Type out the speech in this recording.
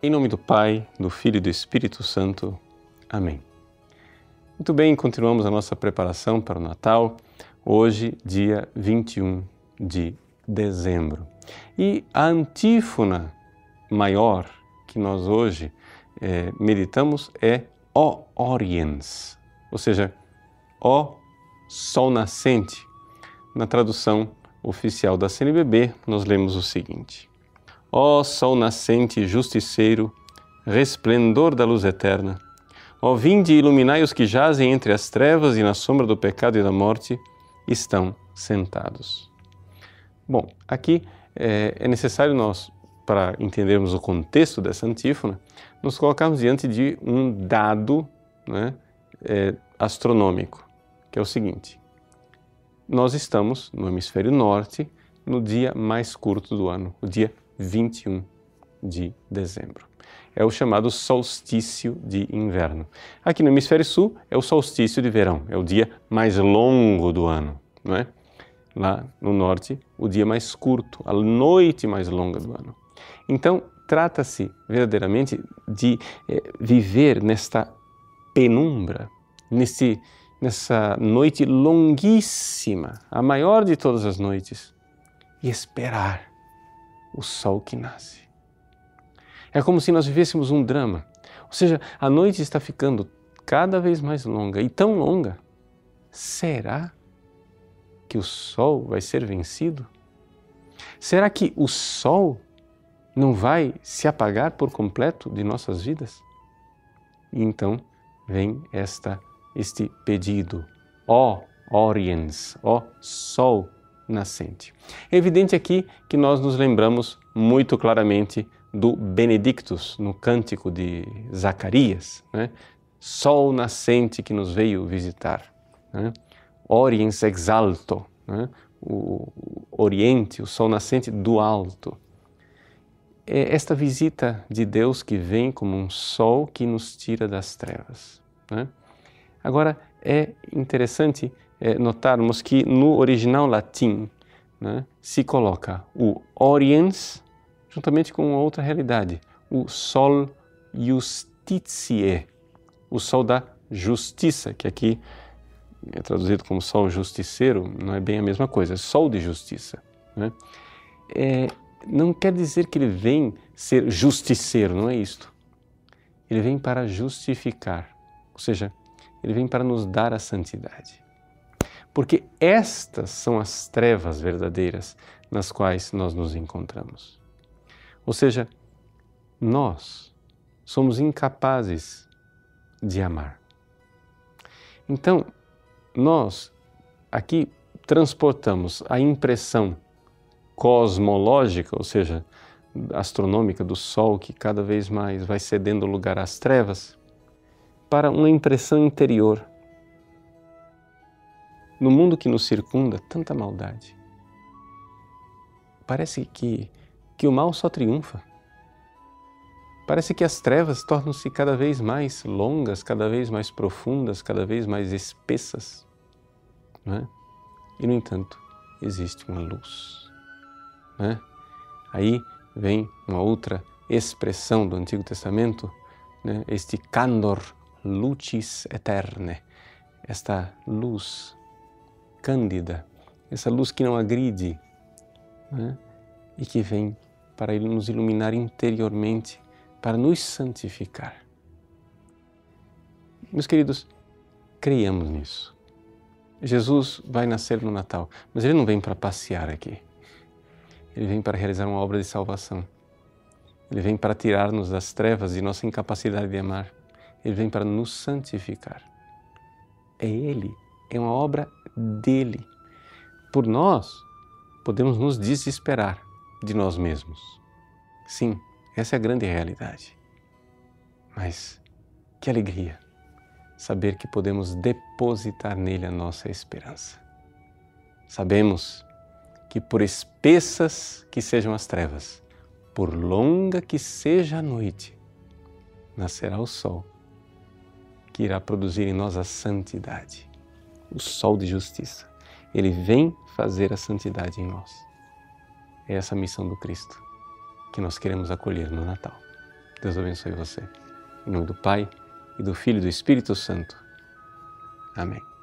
Em nome do Pai, do Filho e do Espírito Santo. Amém. Muito bem, continuamos a nossa preparação para o Natal, hoje, dia 21 de dezembro. E a antífona maior que nós hoje é, meditamos é O Oriens, ou seja, O Sol Nascente. Na tradução oficial da CNBB, nós lemos o seguinte. Ó Sol nascente justiceiro, resplendor da luz eterna, ó vinde e iluminai os que jazem entre as trevas e na sombra do pecado e da morte estão sentados. Bom, aqui é, é necessário nós, para entendermos o contexto dessa antífona, nos colocarmos diante de um dado né, é, astronômico, que é o seguinte: nós estamos no hemisfério norte no dia mais curto do ano, o dia 21 de dezembro. É o chamado solstício de inverno. Aqui no hemisfério sul é o solstício de verão, é o dia mais longo do ano, não é? Lá no norte, o dia mais curto, a noite mais longa do ano. Então, trata-se verdadeiramente de é, viver nesta penumbra, nesse, nessa noite longuíssima, a maior de todas as noites, e esperar o sol que nasce. É como se nós vivêssemos um drama. Ou seja, a noite está ficando cada vez mais longa e tão longa. Será que o sol vai ser vencido? Será que o sol não vai se apagar por completo de nossas vidas? E então vem esta este pedido: ó Oriens, ó Sol nascente. É evidente aqui que nós nos lembramos muito claramente do Benedictus no cântico de Zacarias, né? Sol nascente que nos veio visitar, né? Oriens exalto, né? o Oriente, o Sol nascente do alto. É esta visita de Deus que vem como um sol que nos tira das trevas. Né? Agora, é interessante é, notarmos que no original latim né, se coloca o oriens juntamente com outra realidade, o sol justitiae, o sol da justiça, que aqui é traduzido como sol justiceiro, não é bem a mesma coisa, é sol de justiça. Né? É, não quer dizer que ele vem ser justiceiro, não é isto. Ele vem para justificar, ou seja, ele vem para nos dar a santidade porque estas são as trevas verdadeiras nas quais nós nos encontramos. Ou seja, nós somos incapazes de amar. Então, nós aqui transportamos a impressão cosmológica, ou seja, astronômica do Sol, que cada vez mais vai cedendo lugar às trevas, para uma impressão interior no mundo que nos circunda, tanta maldade. Parece que, que o mal só triunfa. Parece que as trevas tornam-se cada vez mais longas, cada vez mais profundas, cada vez mais espessas. É? E, no entanto, existe uma luz. É? Aí vem uma outra expressão do Antigo Testamento, né? este candor lucis eterne, esta luz cândida, essa luz que não agride né? e que vem para nos iluminar interiormente, para nos santificar. Meus queridos, creiamos nisso. Jesus vai nascer no Natal, mas ele não vem para passear aqui. Ele vem para realizar uma obra de salvação. Ele vem para tirar-nos das trevas e nossa incapacidade de amar. Ele vem para nos santificar. É Ele, é uma obra dele. Por nós, podemos nos desesperar de nós mesmos. Sim, essa é a grande realidade. Mas que alegria saber que podemos depositar nele a nossa esperança. Sabemos que, por espessas que sejam as trevas, por longa que seja a noite, nascerá o sol que irá produzir em nós a santidade o sol de justiça. Ele vem fazer a santidade em nós. É essa missão do Cristo que nós queremos acolher no Natal. Deus abençoe você. Em nome do Pai, e do Filho e do Espírito Santo. Amém.